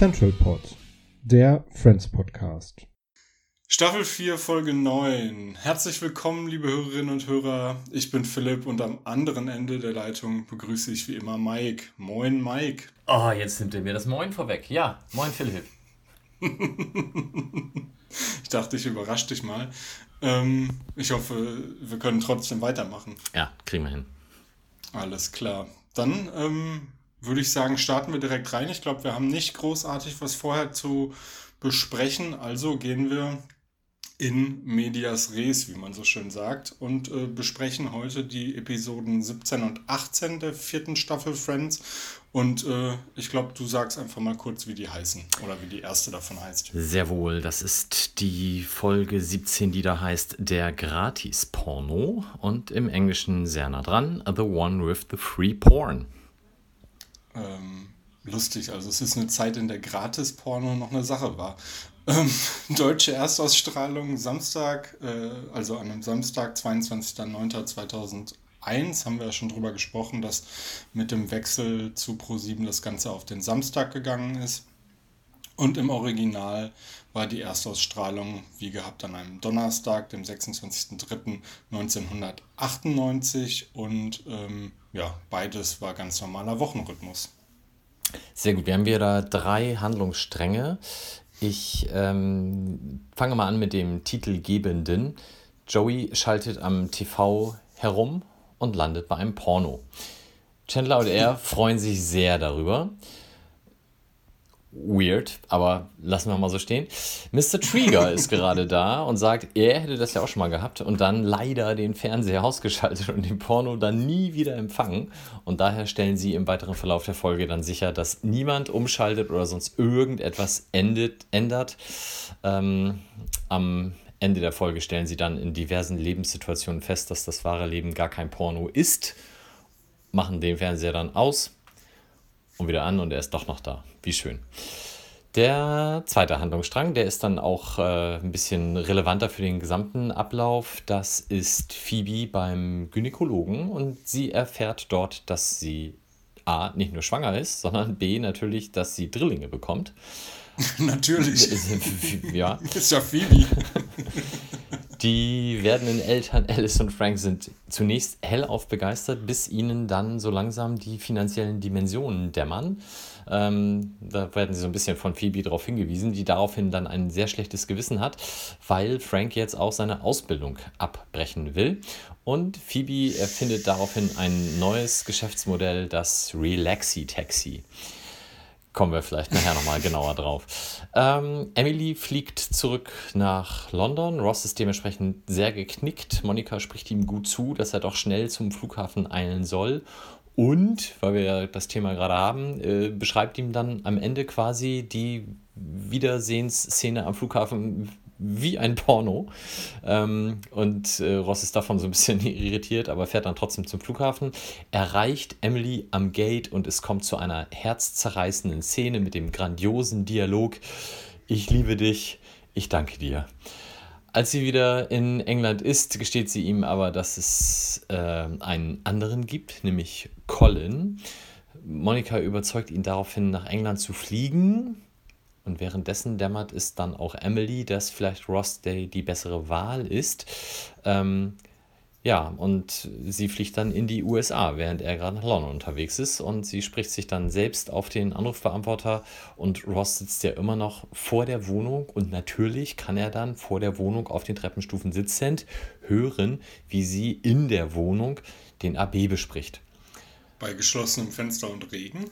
Central Pod, der Friends Podcast. Staffel 4, Folge 9. Herzlich willkommen, liebe Hörerinnen und Hörer. Ich bin Philipp und am anderen Ende der Leitung begrüße ich wie immer Mike. Moin, Mike. Oh, jetzt nimmt er mir das Moin vorweg. Ja, Moin Philipp. Ich dachte, ich überrasche dich mal. Ähm, ich hoffe, wir können trotzdem weitermachen. Ja, kriegen wir hin. Alles klar. Dann ähm, würde ich sagen, starten wir direkt rein. Ich glaube, wir haben nicht großartig was vorher zu besprechen. Also gehen wir in medias res, wie man so schön sagt, und äh, besprechen heute die Episoden 17 und 18 der vierten Staffel Friends. Und äh, ich glaube, du sagst einfach mal kurz, wie die heißen oder wie die erste davon heißt. Sehr wohl. Das ist die Folge 17, die da heißt Der Gratis-Porno und im Englischen sehr nah dran, The One with the Free Porn. ähm, lustig. Also es ist eine Zeit, in der Gratis-Porno noch eine Sache war. Ähm, deutsche Erstausstrahlung Samstag, äh, also an einem Samstag, 22.09.2001, haben wir ja schon drüber gesprochen, dass mit dem Wechsel zu Pro7 das Ganze auf den Samstag gegangen ist. Und im Original war die Erstausstrahlung, wie gehabt, an einem Donnerstag, dem 26.03.1998. Und ähm, ja, beides war ganz normaler Wochenrhythmus. Sehr gut. Wir haben wieder drei Handlungsstränge. Ich ähm, fange mal an mit dem Titelgebenden. Joey schaltet am TV herum und landet bei einem Porno. Chandler und er freuen sich sehr darüber. Weird, aber lassen wir mal so stehen. Mr. Trigger ist gerade da und sagt, er hätte das ja auch schon mal gehabt und dann leider den Fernseher ausgeschaltet und den Porno dann nie wieder empfangen. Und daher stellen sie im weiteren Verlauf der Folge dann sicher, dass niemand umschaltet oder sonst irgendetwas endet, ändert. Ähm, am Ende der Folge stellen sie dann in diversen Lebenssituationen fest, dass das wahre Leben gar kein Porno ist, machen den Fernseher dann aus und wieder an und er ist doch noch da. Wie schön. Der zweite Handlungsstrang, der ist dann auch äh, ein bisschen relevanter für den gesamten Ablauf. Das ist Phoebe beim Gynäkologen und sie erfährt dort, dass sie A, nicht nur schwanger ist, sondern B, natürlich, dass sie Drillinge bekommt. Natürlich. ja, Ist ja Phoebe. Die werdenden Eltern Alice und Frank sind zunächst hellauf begeistert, bis ihnen dann so langsam die finanziellen Dimensionen dämmern. Ähm, da werden sie so ein bisschen von Phoebe darauf hingewiesen, die daraufhin dann ein sehr schlechtes Gewissen hat, weil Frank jetzt auch seine Ausbildung abbrechen will. Und Phoebe erfindet daraufhin ein neues Geschäftsmodell, das Relaxi Taxi. Kommen wir vielleicht nachher nochmal genauer drauf. Ähm, Emily fliegt zurück nach London. Ross ist dementsprechend sehr geknickt. Monika spricht ihm gut zu, dass er doch schnell zum Flughafen eilen soll. Und, weil wir ja das Thema gerade haben, äh, beschreibt ihm dann am Ende quasi die Wiedersehensszene am Flughafen wie ein Porno. Ähm, und äh, Ross ist davon so ein bisschen irritiert, aber fährt dann trotzdem zum Flughafen, erreicht Emily am Gate und es kommt zu einer herzzerreißenden Szene mit dem grandiosen Dialog. Ich liebe dich, ich danke dir. Als sie wieder in England ist, gesteht sie ihm aber, dass es äh, einen anderen gibt, nämlich Colin. Monika überzeugt ihn daraufhin, nach England zu fliegen. Und währenddessen dämmert es dann auch Emily, dass vielleicht Ross Day die bessere Wahl ist. Ähm, ja, und sie fliegt dann in die USA, während er gerade nach London unterwegs ist. Und sie spricht sich dann selbst auf den Anrufbeantworter. Und Ross sitzt ja immer noch vor der Wohnung. Und natürlich kann er dann vor der Wohnung auf den Treppenstufen sitzend hören, wie sie in der Wohnung den AB bespricht. Bei geschlossenem Fenster und Regen?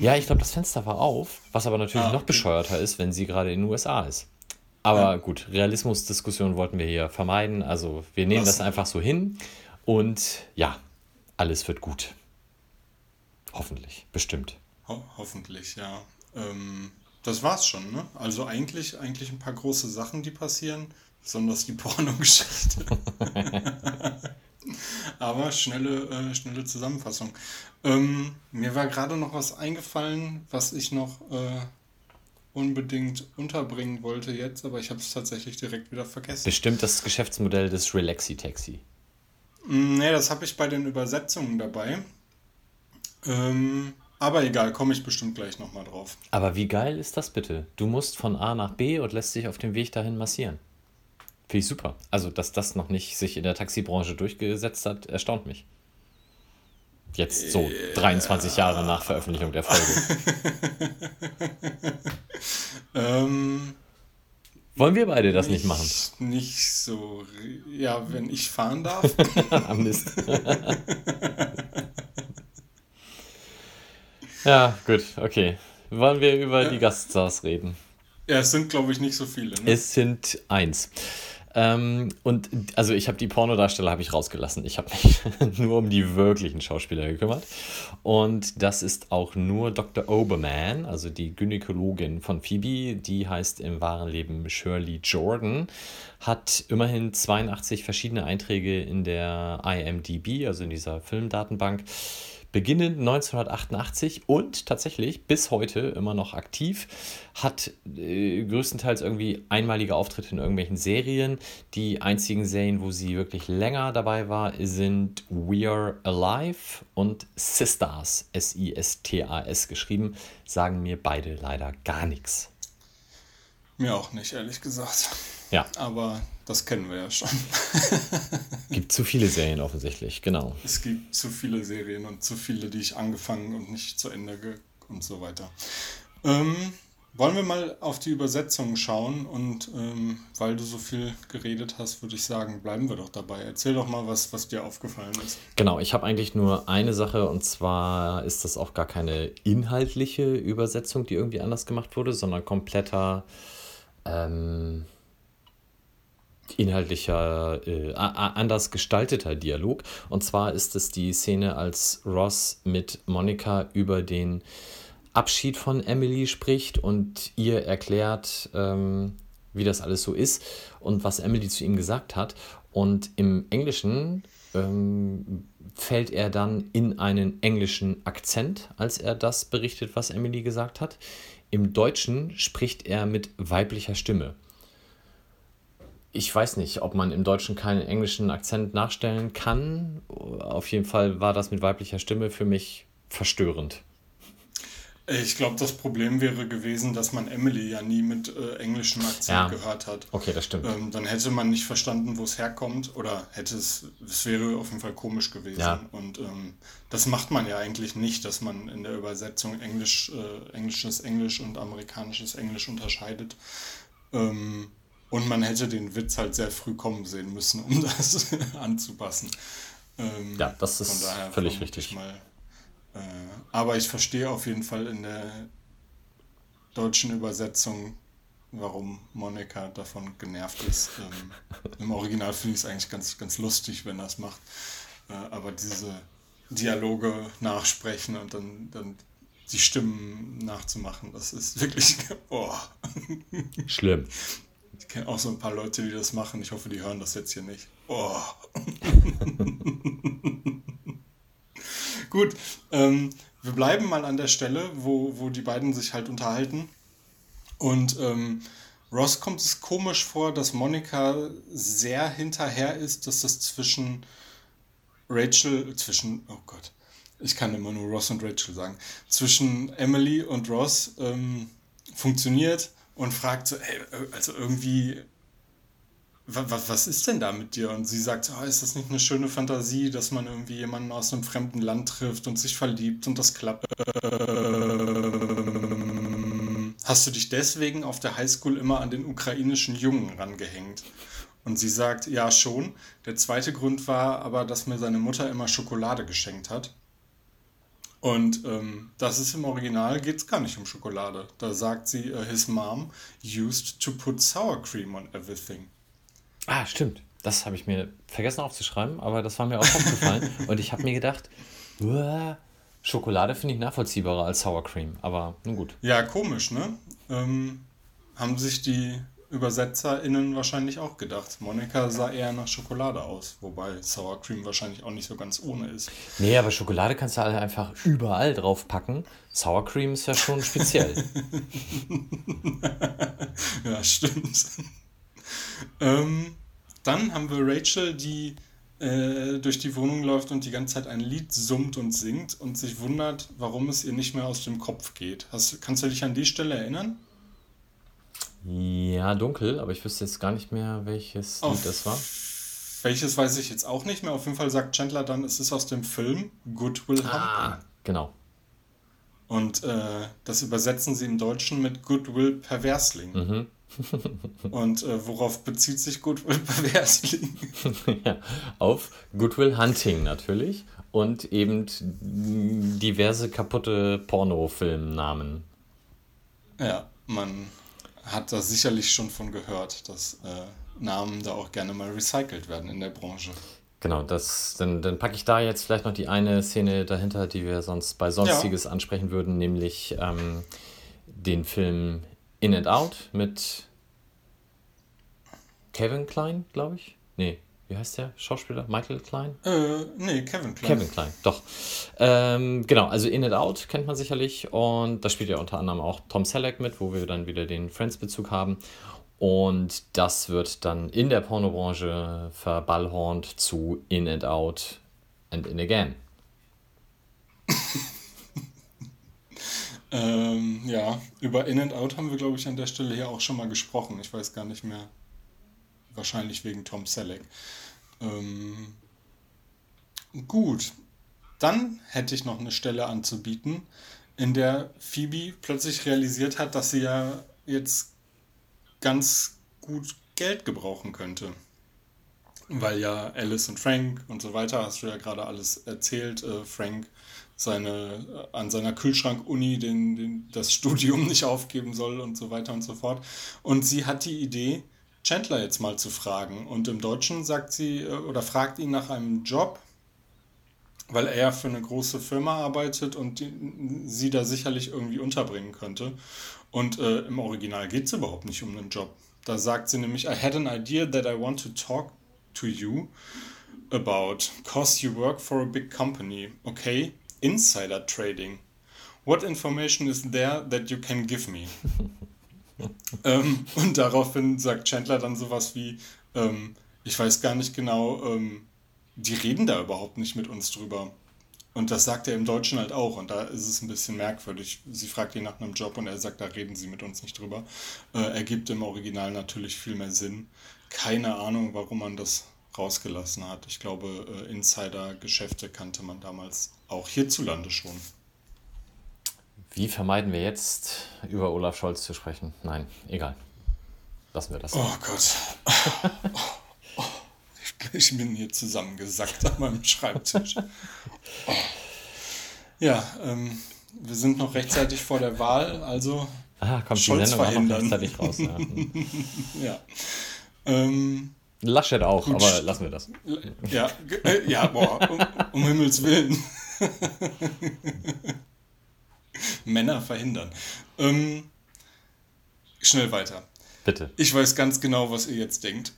Ja, ich glaube, das Fenster war auf, was aber natürlich Ah, noch okay. bescheuerter ist, wenn sie gerade in den USA ist. Aber gut, Realismusdiskussion wollten wir hier vermeiden. Also wir nehmen das Lassen wir. einfach so hin und ja, alles wird gut. Hoffentlich, bestimmt. Ho hoffentlich, ja. Ähm, das war's schon, ne? Also eigentlich, eigentlich ein paar große Sachen, die passieren, besonders die Pornogeschichte. Aber schnelle, äh, schnelle Zusammenfassung. Ähm, mir war gerade noch was eingefallen, was ich noch äh, unbedingt unterbringen wollte jetzt, aber ich habe es tatsächlich direkt wieder vergessen. Bestimmt das Geschäftsmodell des Relaxi-Taxi. Mm, Nee, das habe ich bei den Übersetzungen dabei. Ähm, aber egal, komme ich bestimmt gleich nochmal drauf. Aber wie geil ist das bitte? Du musst von A nach B und lässt dich auf dem Weg dahin massieren. Finde ich super. Also, dass das noch nicht sich in der Taxibranche durchgesetzt hat, erstaunt mich. Jetzt so 23 Jahre nach Veröffentlichung der Folge. Ähm, Wollen wir beide das nicht machen? Nicht so. Ja, wenn ich fahren darf. Ah, Mist. ja, gut, okay. Wollen wir über die Gaststars reden? ja, es sind, glaube ich, nicht so viele. Ne? Es sind eins. Ähm, und also ich habe die Pornodarsteller habe ich rausgelassen. Ich habe mich nur um die wirklichen Schauspieler gekümmert. Und das ist auch nur Dr. Oberman, also die Gynäkologin von Phoebe. Die heißt im wahren Leben Shirley Jordan. Hat immerhin 82 verschiedene Einträge in der IMDb, also in dieser Filmdatenbank. Beginnend 1988 und tatsächlich bis heute immer noch aktiv, hat äh, größtenteils irgendwie einmalige Auftritte in irgendwelchen Serien. Die einzigen Serien, wo sie wirklich länger dabei war, sind We Are Alive und Sisters, S-I-S-T-A-S geschrieben, sagen mir beide leider gar nichts. Mir auch nicht, ehrlich gesagt. Ja, Aber das kennen wir ja schon. gibt zu viele Serien offensichtlich, genau. Es gibt zu viele Serien und zu viele, die ich angefangen und nicht zu Ende ge und so weiter. Ähm, wollen wir mal auf die Übersetzung schauen und ähm, weil du so viel geredet hast, würde ich sagen, bleiben wir doch dabei. Erzähl doch mal, was, was dir aufgefallen ist. Genau, ich habe eigentlich nur eine Sache und zwar ist das auch gar keine inhaltliche Übersetzung, die irgendwie anders gemacht wurde, sondern kompletter ähm, inhaltlicher, äh, anders gestalteter Dialog. Und zwar ist es die Szene, als Ross mit Monika über den Abschied von Emily spricht und ihr erklärt, ähm, wie das alles so ist und was Emily zu ihm gesagt hat. Und im Englischen ähm, fällt er dann in einen englischen Akzent, als er das berichtet, was Emily gesagt hat. Im Deutschen spricht er mit weiblicher Stimme. Ich weiß nicht, ob man im Deutschen keinen englischen Akzent nachstellen kann. Auf jeden Fall war das mit weiblicher Stimme für mich verstörend. Ich glaube, das Problem wäre gewesen, dass man Emily ja nie mit äh, englischem Akzent Ja. gehört hat. Okay, das stimmt. Ähm, dann hätte man nicht verstanden, wo es herkommt oder hätte es, es wäre auf jeden Fall komisch gewesen. Ja. Und ähm, das macht man ja eigentlich nicht, dass man in der Übersetzung Englisch, äh, englisches Englisch und amerikanisches Englisch unterscheidet. Ähm, und man hätte den Witz halt sehr früh kommen sehen müssen, um das anzupassen. Ähm, Ja, das ist völlig richtig. Mal, äh, aber ich verstehe auf jeden Fall in der deutschen Übersetzung, warum Monika davon genervt ist. Ähm, Im Original finde ich es eigentlich ganz, ganz lustig, wenn er es macht. Äh, aber diese Dialoge nachsprechen und dann, dann die Stimmen nachzumachen, das ist wirklich, oh. Schlimm. Kenne auch so ein paar Leute, die das machen. Ich hoffe, die hören das jetzt hier nicht. Oh. Gut, ähm, wir bleiben mal an der Stelle, wo, wo die beiden sich halt unterhalten. Und ähm, Ross kommt es komisch vor, dass Monika sehr hinterher ist, dass das zwischen Rachel, zwischen, oh Gott, ich kann immer nur Ross und Rachel sagen, zwischen Emily und Ross ähm, funktioniert und fragt so, hey, also irgendwie, was, was ist denn da mit dir? Und sie sagt, oh, ist das nicht eine schöne Fantasie, dass man irgendwie jemanden aus einem fremden Land trifft und sich verliebt und das klappt? Hast du dich deswegen auf der Highschool immer an den ukrainischen Jungen rangehängt? Und sie sagt, ja schon. Der zweite Grund war aber, dass mir seine Mutter immer Schokolade geschenkt hat. Und ähm, das ist im Original, geht es gar nicht um Schokolade. Da sagt sie, uh, his mom used to put sour cream on everything. Ah, stimmt. Das habe ich mir vergessen aufzuschreiben, aber das war mir auch aufgefallen. Und ich habe mir gedacht, Schokolade finde ich nachvollziehbarer als Sour Cream. Aber nun gut. Ja, komisch, ne? Ähm, haben sich die ÜbersetzerInnen wahrscheinlich auch gedacht. Monika sah eher nach Schokolade aus, wobei Sour Cream wahrscheinlich auch nicht so ganz ohne ist. Nee, aber Schokolade kannst du halt einfach überall drauf packen. Sour Cream ist ja schon speziell. ja, stimmt. ähm, dann haben wir Rachel, die äh, durch die Wohnung läuft und die ganze Zeit ein Lied summt und singt und sich wundert, warum es ihr nicht mehr aus dem Kopf geht. Hast, kannst du dich an die Stelle erinnern? Ja, dunkel, aber ich wüsste jetzt gar nicht mehr, welches Auf Lied das war. Welches weiß ich jetzt auch nicht mehr. Auf jeden Fall sagt Chandler dann, es ist aus dem Film Good Will Hunting. Ah, genau. Und äh, das übersetzen sie im Deutschen mit Goodwill Perversling. Mhm. Und äh, worauf bezieht sich Goodwill Perversling? ja, auf Goodwill Hunting natürlich und eben diverse kaputte Pornofilmnamen. Ja, man hat da sicherlich schon von gehört, dass äh, Namen da auch gerne mal recycelt werden in der Branche. Genau, das, dann, dann packe ich da jetzt vielleicht noch die eine Szene dahinter, die wir sonst bei Sonstiges ansprechen würden, nämlich ähm, den Film In and Out mit Kevin Klein, glaube ich. Nee, wie heißt der Schauspieler? Michael Klein? Äh, nee, Kevin Klein. Kevin Klein, doch. Ähm, genau, also In and Out kennt man sicherlich und da spielt ja unter anderem auch Tom Selleck mit, wo wir dann wieder den Friends-Bezug haben. Und das wird dann in der Pornobranche verballhornt zu In and Out and In Again. Ähm, ja, über In and Out haben wir, glaube ich, an der Stelle hier auch schon mal gesprochen. Ich weiß gar nicht mehr. Wahrscheinlich wegen Tom Selleck. Ähm, gut. Dann hätte ich noch eine Stelle anzubieten, in der Phoebe plötzlich realisiert hat, dass sie ja jetzt ganz gut Geld gebrauchen könnte. Weil ja Alice und Frank und so weiter, hast du ja gerade alles erzählt, äh, Frank seine, an seiner Kühlschrank-Uni den, den, das Studium nicht aufgeben soll und so weiter und so fort. Und sie hat die Idee, Chandler jetzt mal zu fragen. Und im Deutschen sagt sie äh, oder fragt ihn nach einem Job, weil er für eine große Firma arbeitet und die, sie da sicherlich irgendwie unterbringen könnte. Und äh, im Original geht es überhaupt nicht um einen Job. Da sagt sie nämlich, I had an idea that I want to talk to you about, cause you work for a big company, okay? Insider trading. What information is there that you can give me? ähm, und daraufhin sagt Chandler dann sowas wie, ähm, ich weiß gar nicht genau, ähm, die reden da überhaupt nicht mit uns drüber. Und das sagt er im Deutschen halt auch. Und da ist es ein bisschen merkwürdig. Sie fragt ihn nach einem Job und er sagt, da reden sie mit uns nicht drüber. Äh, ergibt im Original natürlich viel mehr Sinn. Keine Ahnung, warum man das rausgelassen hat. Ich glaube, äh, Insider-Geschäfte kannte man damals auch hierzulande schon. Wie vermeiden wir jetzt, über Olaf Scholz zu sprechen? Nein, egal. Lassen wir das. Oh Gott. Oh, ich bin hier zusammengesackt an meinem Schreibtisch. Oh. Ja, ähm, wir sind noch rechtzeitig vor der Wahl, also ah, kommt Scholz die Sendung verhindern. auch noch rechtzeitig raus. Ja. ja. Ähm, Laschet auch, Gut. aber lassen wir das. ja, äh, ja, boah, um, um Himmels Willen. Männer verhindern. Ähm, schnell weiter. Bitte. Ich weiß ganz genau, was ihr jetzt denkt,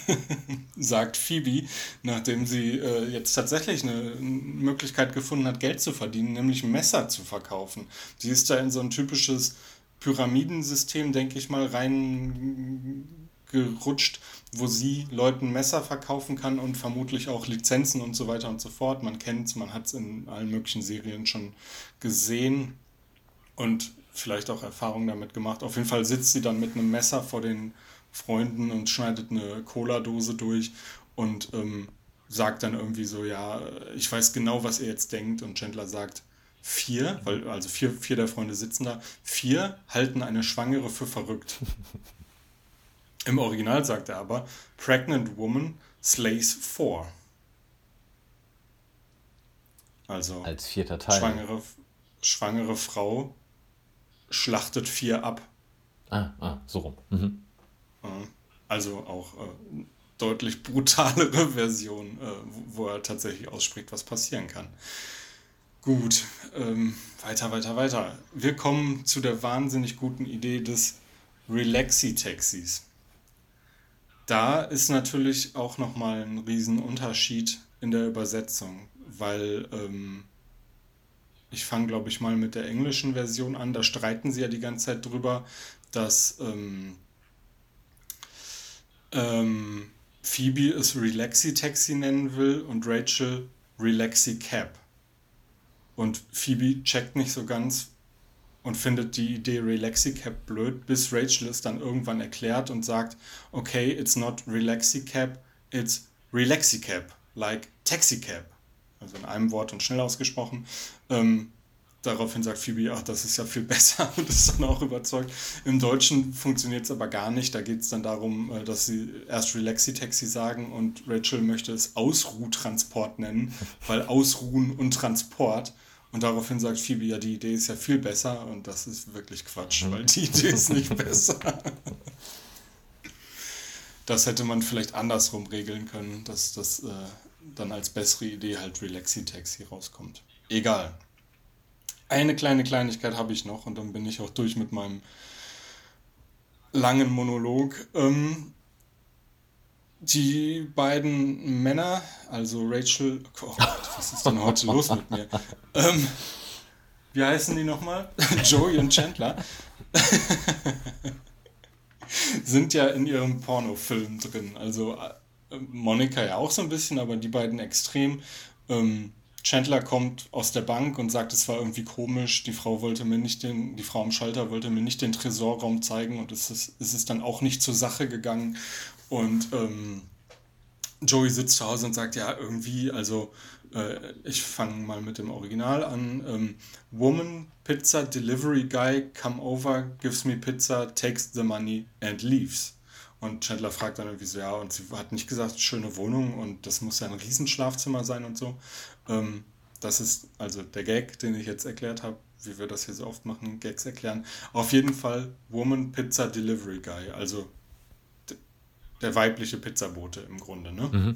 sagt Phoebe, nachdem sie äh, jetzt tatsächlich eine Möglichkeit gefunden hat, Geld zu verdienen, nämlich Messer zu verkaufen. Sie ist da in so ein typisches Pyramidensystem, denke ich mal, reingerutscht, wo sie Leuten Messer verkaufen kann und vermutlich auch Lizenzen und so weiter und so fort. Man kennt es, man hat es in allen möglichen Serien schon gesehen und vielleicht auch Erfahrungen damit gemacht. Auf jeden Fall sitzt sie dann mit einem Messer vor den Freunden und schneidet eine Cola-Dose durch und ähm, sagt dann irgendwie so, ja, ich weiß genau, was ihr jetzt denkt. Und Chandler sagt, vier, weil also vier, vier der Freunde sitzen da, vier halten eine Schwangere für verrückt. Im Original sagt er aber, pregnant woman slays four. Also Als vierter Teil. schwangere, schwangere Frau schlachtet vier ab. Ah, ah, so rum. Mhm. Also auch äh, deutlich brutalere Version, äh, wo- wo er tatsächlich ausspricht, was passieren kann. Gut, ähm, weiter, weiter, weiter. Wir kommen zu der wahnsinnig guten Idee des Relaxi-Taxis. Da ist natürlich auch nochmal ein Riesenunterschied in der Übersetzung, weil ähm, ich fange, glaube ich, mal mit der englischen Version an. Da streiten sie ja die ganze Zeit drüber, dass ähm, ähm, Phoebe es Relaxi Taxi nennen will und Rachel Relaxi Cab. Und Phoebe checkt nicht so ganz und findet die Idee Relaxi Cab blöd, bis Rachel es dann irgendwann erklärt und sagt, okay, it's not Relaxi Cab, it's Relaxi Cab, like Taxi Cab. Also in einem Wort und schnell ausgesprochen. Ähm, daraufhin sagt Phoebe, ach, das ist ja viel besser und ist dann auch überzeugt. Im Deutschen funktioniert es aber gar nicht. Da geht es dann darum, äh, dass sie erst Relaxi-Taxi sagen und Rachel möchte es Ausruhtransport nennen, weil Ausruhen und Transport. Und daraufhin sagt Phoebe, ja, die Idee ist ja viel besser und das ist wirklich Quatsch, weil die Idee ist nicht besser. Das hätte man vielleicht andersrum regeln können, dass das äh, dann als bessere Idee halt Relaxi-Taxi rauskommt. Egal. Eine kleine Kleinigkeit habe ich noch und dann bin ich auch durch mit meinem langen Monolog. Ähm, die beiden Männer, also Rachel, oh Gott, was ist denn heute los mit mir? Ähm, wie heißen die nochmal? Joey und Chandler. sind ja in ihrem Pornofilm drin. Also äh, Monika ja auch so ein bisschen, aber die beiden extrem. Ähm, Chandler kommt aus der Bank und sagt, es war irgendwie komisch, die Frau wollte mir nicht den, die Frau am Schalter wollte mir nicht den Tresorraum zeigen und es ist, es ist dann auch nicht zur Sache gegangen. Und ähm, Joey sitzt zu Hause und sagt, ja, irgendwie, also äh, ich fange mal mit dem Original an. Ähm, Woman, Pizza, Delivery Guy, come over, gives me pizza, takes the money and leaves. Und Chandler fragt dann irgendwie so, ja, und sie hat nicht gesagt, schöne Wohnung und das muss ja ein Riesenschlafzimmer sein und so. Ähm, das ist also der Gag, den ich jetzt erklärt habe, wie wir das hier so oft machen, Gags erklären. Auf jeden Fall Woman, Pizza, Delivery Guy, also der weibliche Pizzabote im Grunde, ne?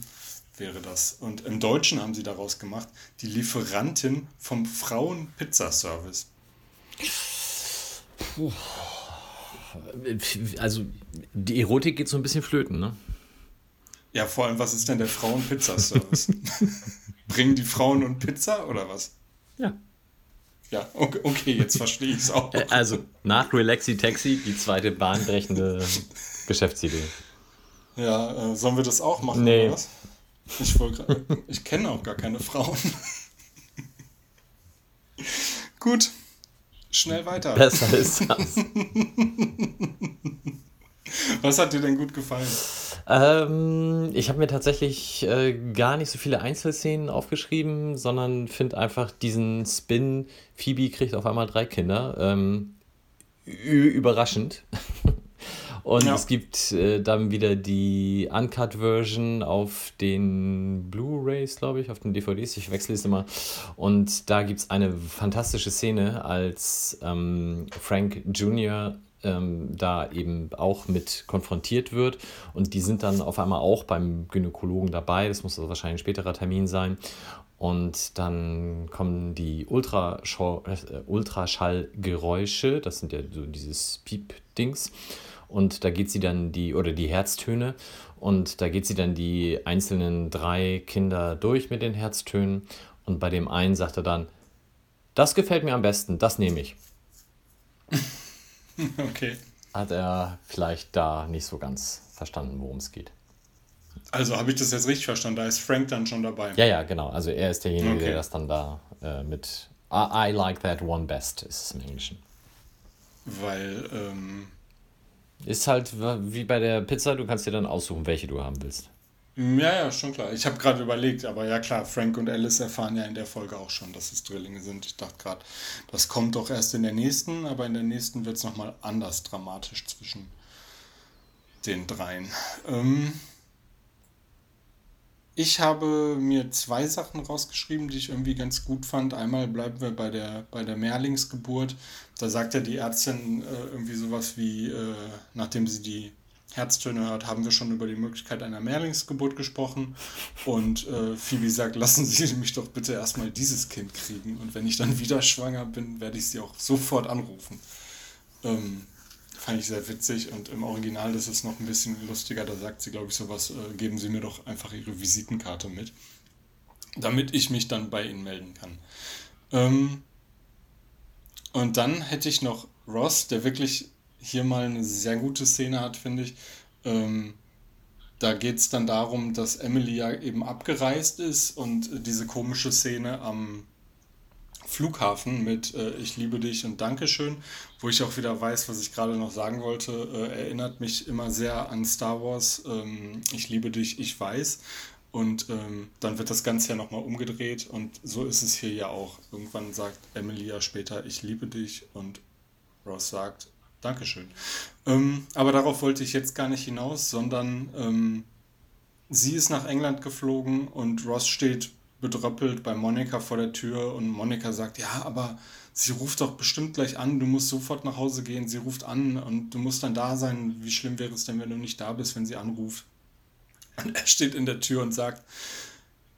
Wäre das. Und im Deutschen haben sie daraus gemacht, die Lieferantin vom Frauen-Pizzaservice. Also, die Erotik geht so ein bisschen flöten, ne? Ja, vor allem, was ist denn der Frauen-Pizzaservice? Bringen die Frauen und Pizza oder was? Ja. Ja, okay, okay jetzt verstehe ich es auch. Äh, Also, nach Relaxi Taxi die zweite bahnbrechende Geschäftsidee. Ja, äh, sollen wir das auch machen Nee. oder was? Ich, ich kenne auch gar keine Frauen. Gut, schnell weiter. Besser ist das. Was hat dir denn gut gefallen? Ähm, ich habe mir tatsächlich äh, gar nicht so viele Einzelszenen aufgeschrieben, sondern finde einfach diesen Spin, Phoebe kriegt auf einmal drei Kinder, ähm, überraschend. Und Ja. es gibt äh, dann wieder die Uncut-Version auf den Blu-rays, glaube ich, auf den DVDs. Ich wechsle es immer. Und da gibt es eine fantastische Szene, als ähm, Frank Jr. Ähm, da eben auch mit konfrontiert wird. Und die sind dann auf einmal auch beim Gynäkologen dabei. Das muss also wahrscheinlich ein späterer Termin sein. Und dann kommen die Ultraschall, äh, Ultraschallgeräusche, das sind ja so dieses Piep-Dings. Und da geht sie dann die, oder die Herztöne, und da geht sie dann die einzelnen drei Kinder durch mit den Herztönen. Und bei dem einen sagt er dann, das gefällt mir am besten, das nehme ich. Okay. Hat er vielleicht da nicht so ganz verstanden, worum es geht. Also habe ich das jetzt richtig verstanden? Da ist Frank dann schon dabei. Ja, ja, genau. Also er ist derjenige, Okay. der das dann da äh, mit I, I like that one best ist es im Englischen. Weil, ähm, Ist halt wie bei der Pizza, du kannst dir dann aussuchen, welche du haben willst. ja, ja, schon klar. Ich habe gerade überlegt, aber ja klar, Frank und Alice erfahren ja in der Folge auch schon, dass es Drillinge sind. Ich dachte gerade, das kommt doch erst in der nächsten, aber in der nächsten wird es nochmal anders dramatisch zwischen den dreien. Ähm, ich habe mir zwei Sachen rausgeschrieben, die ich irgendwie ganz gut fand. Einmal bleiben wir bei der, bei der Mehrlingsgeburt. Da sagt ja die Ärztin äh, irgendwie sowas wie, äh, nachdem sie die Herztöne hört, haben wir schon über die Möglichkeit einer Mehrlingsgeburt gesprochen. Und äh, Phoebe sagt, lassen Sie mich doch bitte erstmal dieses Kind kriegen. Und wenn ich dann wieder schwanger bin, werde ich Sie auch sofort anrufen. Ähm, fand ich sehr witzig und im Original ist es noch ein bisschen lustiger. Da sagt sie, glaube ich, sowas, äh, geben Sie mir doch einfach Ihre Visitenkarte mit, damit ich mich dann bei Ihnen melden kann. Ähm, und dann hätte ich noch Ross, der wirklich hier mal eine sehr gute Szene hat, finde ich. Ähm, da geht es dann darum, dass Emily ja eben abgereist ist und diese komische Szene am Flughafen mit äh, Ich liebe dich und Dankeschön, wo ich auch wieder weiß, was ich gerade noch sagen wollte, äh, erinnert mich immer sehr an Star Wars. Ähm, ich liebe dich, ich weiß. Und ähm, dann wird das Ganze ja nochmal umgedreht und so ist es hier ja auch. Irgendwann sagt Emily ja später, ich liebe dich und Ross sagt, Dankeschön. Ähm, aber darauf wollte ich jetzt gar nicht hinaus, sondern ähm, sie ist nach England geflogen und Ross steht bedröppelt bei Monika vor der Tür und Monika sagt, ja, aber sie ruft doch bestimmt gleich an, du musst sofort nach Hause gehen, sie ruft an und du musst dann da sein. Wie schlimm wäre es denn, wenn du nicht da bist, wenn sie anruft? Und er steht in der Tür und sagt,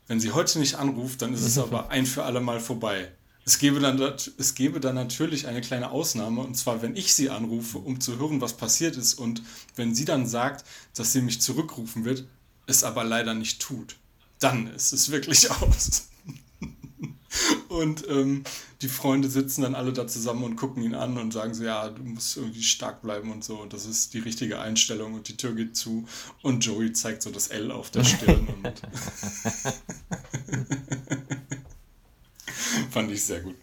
wenn sie heute nicht anruft, dann ist es aber ein für alle Mal vorbei. Es gäbe, dann, es gäbe dann natürlich eine kleine Ausnahme, und zwar, wenn ich sie anrufe, um zu hören, was passiert ist, und wenn sie dann sagt, dass sie mich zurückrufen wird, es aber leider nicht tut dann ist es wirklich aus. und ähm, die Freunde sitzen dann alle da zusammen und gucken ihn an und sagen so, ja, du musst irgendwie stark bleiben und so. Und das ist die richtige Einstellung und die Tür geht zu und Joey zeigt so das L auf der Stirn. und Fand ich sehr gut.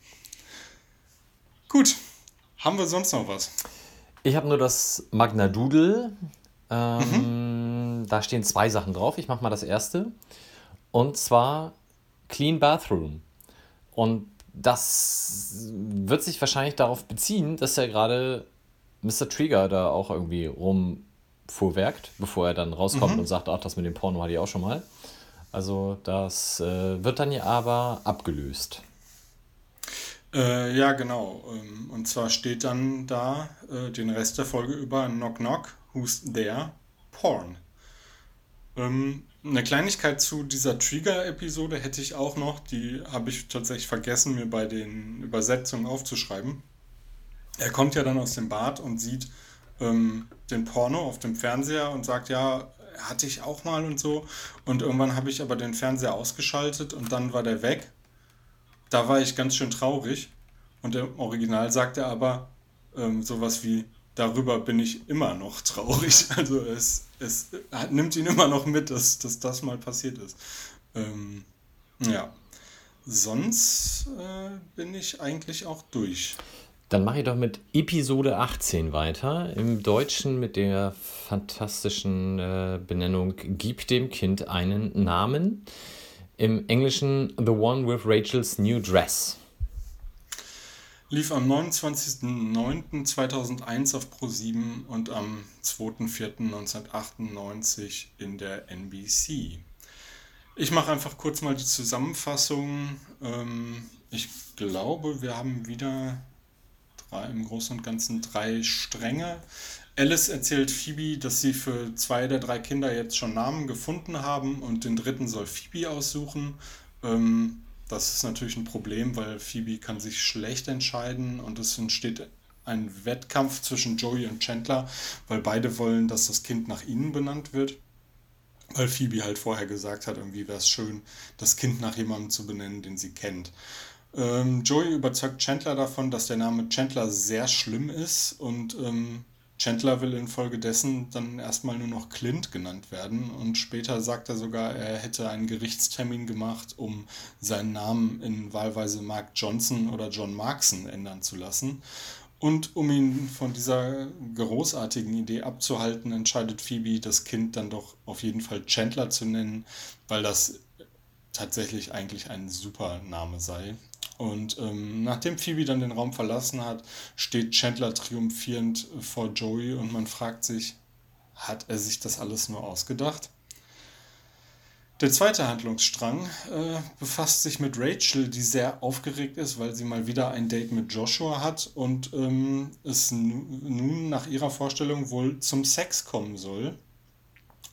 Gut, haben wir sonst noch was? Ich habe nur das Magna Doodle. Ähm, mhm. Da stehen zwei Sachen drauf. Ich mache mal das erste. Und zwar Clean Bathroom. Und das wird sich wahrscheinlich darauf beziehen, dass ja gerade Mr. Trigger da auch irgendwie rumfuhrwerkt, bevor er dann rauskommt mhm. und sagt, ach, das mit dem Porno hatte ich auch schon mal. Also das äh, wird dann ja aber abgelöst. Äh, ja, genau. Ähm, und zwar steht dann da äh, den Rest der Folge über Knock Knock, who's there? Porn. Ähm, eine Kleinigkeit zu dieser Trigger-Episode hätte ich auch noch, die habe ich tatsächlich vergessen, mir bei den Übersetzungen aufzuschreiben. Er kommt ja dann aus dem Bad und sieht ähm, den Porno auf dem Fernseher und sagt, ja, hatte ich auch mal und so. Und irgendwann habe ich aber den Fernseher ausgeschaltet und dann war der weg. Da war ich ganz schön traurig. Und im Original sagt er aber ähm, sowas wie, darüber bin ich immer noch traurig. Also es, es nimmt ihn immer noch mit, dass, dass das mal passiert ist. Ähm, ja. Sonst äh, bin ich eigentlich auch durch. Dann mache ich doch mit Episode 18 weiter. Im Deutschen mit der fantastischen äh, Benennung Gib dem Kind einen Namen. Im Englischen The One with Rachel's New Dress lief am 29.09.2001 auf Pro7 und am 2.04.1998 in der NBC. Ich mache einfach kurz mal die Zusammenfassung. Ähm, ich glaube, wir haben wieder drei, im Großen und Ganzen drei Stränge. Alice erzählt Phoebe, dass sie für zwei der drei Kinder jetzt schon Namen gefunden haben und den dritten soll Phoebe aussuchen. Ähm, das ist natürlich ein Problem, weil Phoebe kann sich schlecht entscheiden und es entsteht ein Wettkampf zwischen Joey und Chandler, weil beide wollen, dass das Kind nach ihnen benannt wird. Weil Phoebe halt vorher gesagt hat, irgendwie wäre es schön, das Kind nach jemandem zu benennen, den sie kennt. Ähm, Joey überzeugt Chandler davon, dass der Name Chandler sehr schlimm ist und ähm, Chandler will infolgedessen dann erstmal nur noch Clint genannt werden und später sagt er sogar, er hätte einen Gerichtstermin gemacht, um seinen Namen in wahlweise Mark Johnson oder John Markson ändern zu lassen. Und um ihn von dieser großartigen Idee abzuhalten, entscheidet Phoebe, das Kind dann doch auf jeden Fall Chandler zu nennen, weil das tatsächlich eigentlich ein super Name sei. Und ähm, nachdem Phoebe dann den Raum verlassen hat, steht Chandler triumphierend vor Joey und man fragt sich, hat er sich das alles nur ausgedacht? Der zweite Handlungsstrang äh, befasst sich mit Rachel, die sehr aufgeregt ist, weil sie mal wieder ein Date mit Joshua hat und ähm, es nun nach ihrer Vorstellung wohl zum Sex kommen soll.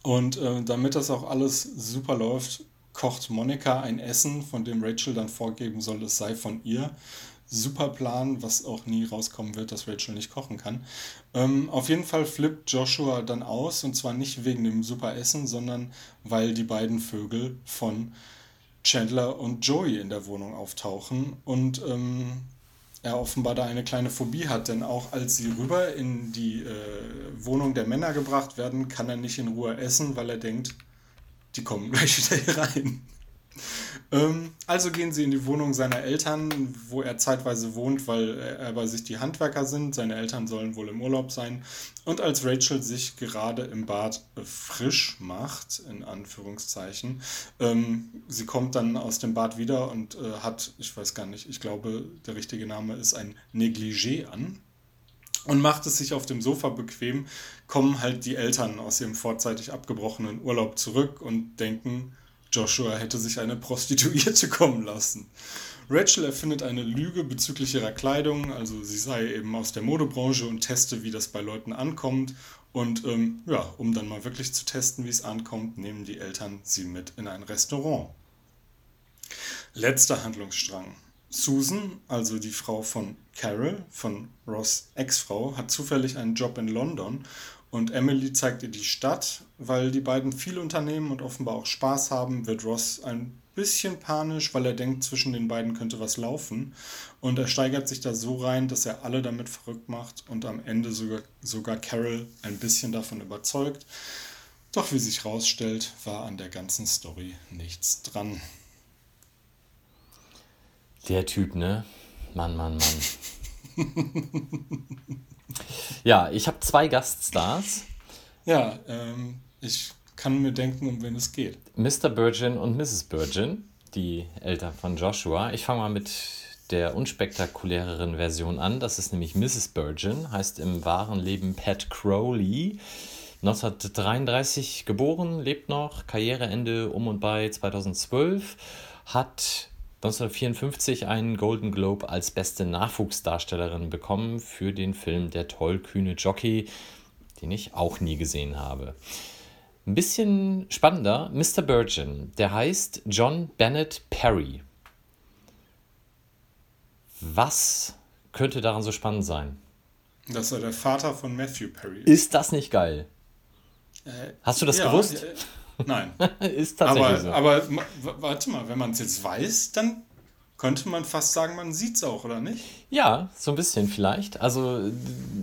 Und äh, damit das auch alles super läuft, kocht Monika ein Essen, von dem Rachel dann vorgeben soll, es sei von ihr super Plan, was auch nie rauskommen wird, dass Rachel nicht kochen kann. Ähm, auf jeden Fall flippt Joshua dann aus und zwar nicht wegen dem super Essen, sondern weil die beiden Vögel von Chandler und Joey in der Wohnung auftauchen und ähm, er offenbar da eine kleine Phobie hat, denn auch als sie rüber in die äh, Wohnung der Männer gebracht werden, kann er nicht in Ruhe essen, weil er denkt, die kommen gleich wieder hier rein. Ähm, also gehen sie in die Wohnung seiner Eltern, wo er zeitweise wohnt, weil er bei sich die Handwerker sind. Seine Eltern sollen wohl im Urlaub sein. Und als Rachel sich gerade im Bad frisch macht, in Anführungszeichen, ähm, sie kommt dann aus dem Bad wieder und äh, hat, ich weiß gar nicht, ich glaube, der richtige Name ist ein Negligé an und macht es sich auf dem Sofa bequem, kommen halt die Eltern aus ihrem vorzeitig abgebrochenen Urlaub zurück und denken, Joshua hätte sich eine Prostituierte kommen lassen. Rachel erfindet eine Lüge bezüglich ihrer Kleidung, also sie sei eben aus der Modebranche und teste, wie das bei Leuten ankommt. Und ähm, ja, um dann mal wirklich zu testen, wie es ankommt, nehmen die Eltern sie mit in ein Restaurant. Letzter Handlungsstrang. Susan, also die Frau von Carol, von Ross Ex-Frau, hat zufällig einen Job in London und Emily zeigt ihr die Stadt, weil die beiden viel unternehmen und offenbar auch Spaß haben, wird Ross ein bisschen panisch, weil er denkt, zwischen den beiden könnte was laufen. Und er steigert sich da so rein, dass er alle damit verrückt macht und am Ende sogar, sogar Carol ein bisschen davon überzeugt. Doch wie sich rausstellt, war an der ganzen Story nichts dran. Der Typ, ne? Mann, Mann, Mann. Ja, ich habe zwei Gaststars. Ja, ähm, ich kann mir denken, um wen es geht. Mr. Burgeon und Mrs. Burgeon, die Eltern von Joshua. Ich fange mal mit der unspektakuläreren Version an. Das ist nämlich Mrs. Burgeon, heißt im wahren Leben Pat Crowley. 1933 geboren, lebt noch, Karriereende um und bei 2012, hat 1954 einen Golden Globe als beste Nachwuchsdarstellerin bekommen für den Film Der tollkühne Jockey, den ich auch nie gesehen habe. Ein bisschen spannender, Mr. Burgeon, der heißt John Bennett Perry. Was könnte daran so spannend sein? Dass er der Vater von Matthew Perry ist. Ist das nicht geil? Äh, Hast du das ja, gewusst? Nein. ist tatsächlich aber, so. Aber warte mal, wenn man es jetzt weiß, dann könnte man fast sagen, man sieht es auch, oder nicht? Ja, so ein bisschen vielleicht. Also,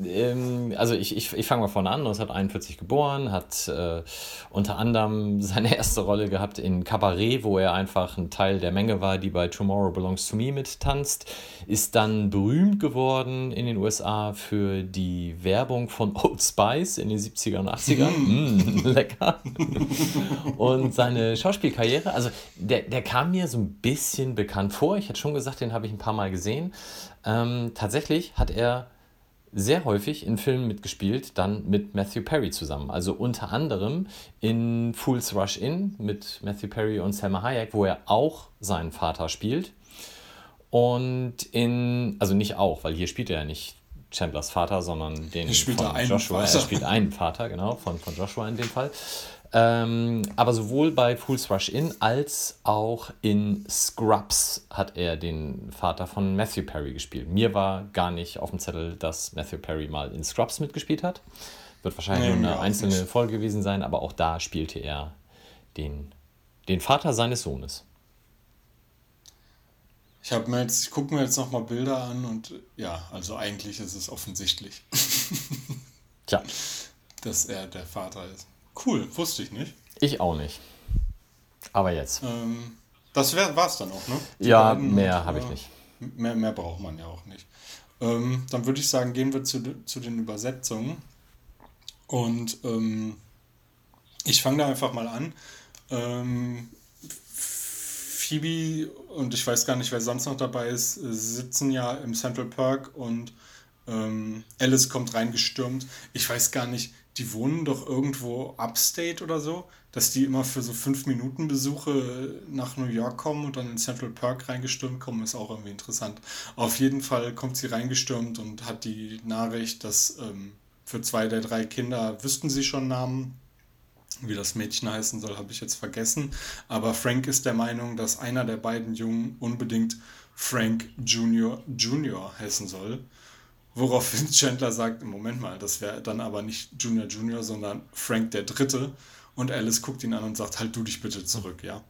ähm, also ich, ich, ich fange mal vorne an. 1941 geboren, hat äh, unter anderem seine erste Rolle gehabt in Cabaret, wo er einfach ein Teil der Menge war, die bei Tomorrow Belongs to Me mittanzt. Ist dann berühmt geworden in den USA für die Werbung von Old Spice in den 70er und 80ern. Mm. mm, lecker. und seine Schauspielkarriere, also der, der kam mir so ein bisschen bekannt vor. Ich ich hatte schon gesagt, den habe ich ein paar Mal gesehen. Ähm, tatsächlich hat er sehr häufig in Filmen mitgespielt, dann mit Matthew Perry zusammen. Also unter anderem in Fool's Rush In mit Matthew Perry und Selma Hayek, wo er auch seinen Vater spielt. Und in, also nicht auch, weil hier spielt er ja nicht Chandlers Vater, sondern den von Joshua. Vater. Er spielt einen Vater, genau, von, von Joshua in dem Fall. Ähm, aber sowohl bei Fool's Rush In als auch in Scrubs hat er den Vater von Matthew Perry gespielt. Mir war gar nicht auf dem Zettel, dass Matthew Perry mal in Scrubs mitgespielt hat. Wird wahrscheinlich nee, nur eine einzelne nicht. Folge gewesen sein, aber auch da spielte er den, den Vater seines Sohnes. Ich habe mir jetzt, ich gucke mir jetzt nochmal Bilder an und ja, also eigentlich ist es offensichtlich. Tja. Dass er der Vater ist. Cool, wusste ich nicht. Ich auch nicht. Aber jetzt. Ähm, das war es dann auch, ne? Die ja, mehr habe ich äh, nicht. Mehr, mehr braucht man ja auch nicht. Ähm, dann würde ich sagen, gehen wir zu, zu den Übersetzungen. Und ähm, ich fange da einfach mal an. Ähm, Phoebe und ich weiß gar nicht, wer sonst noch dabei ist, sitzen ja im Central Park und Ähm, Alice kommt reingestürmt. Ich weiß gar nicht, die wohnen doch irgendwo upstate oder so, dass die immer für so fünf Minuten Besuche nach New York kommen und dann in Central Park reingestürmt kommen, ist auch irgendwie interessant. Auf jeden Fall kommt sie reingestürmt und hat die Nachricht, dass ähm, für zwei der drei Kinder wüssten sie schon Namen. Wie das Mädchen heißen soll, habe ich jetzt vergessen. Aber Frank ist der Meinung, dass einer der beiden Jungen unbedingt Frank Junior Junior heißen soll. Woraufhin Chandler sagt, Moment mal, das wäre dann aber nicht Junior Junior, sondern Frank der Dritte. Und Alice guckt ihn an und sagt, halt du dich bitte zurück, ja.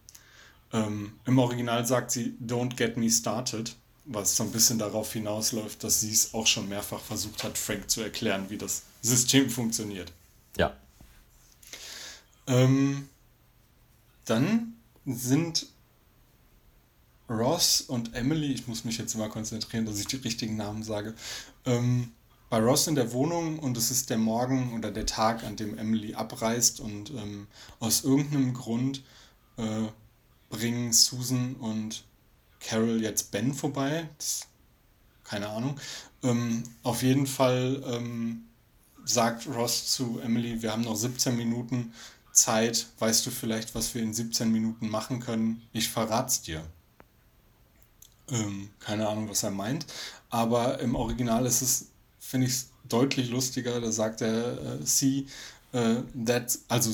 Ähm, Im Original sagt sie, don't get me started, was so ein bisschen darauf hinausläuft, dass sie es auch schon mehrfach versucht hat, Frank zu erklären, wie das System funktioniert. Ja. Ähm, dann sind Ross und Emily, ich muss mich jetzt immer konzentrieren, dass ich die richtigen Namen sage, ähm, bei Ross in der Wohnung und es ist der Morgen oder der Tag, an dem Emily abreist und ähm, aus irgendeinem Grund äh, bringen Susan und Carol jetzt Ben vorbei. Das, keine Ahnung. Ähm, auf jeden Fall ähm, sagt Ross zu Emily, wir haben noch 17 Minuten Zeit. Weißt du vielleicht, was wir in 17 Minuten machen können? Ich verrat's dir. Ähm, keine Ahnung, was er meint. Aber im Original ist es, finde ich, deutlich lustiger. Da sagt er, äh, sie, äh, that, also,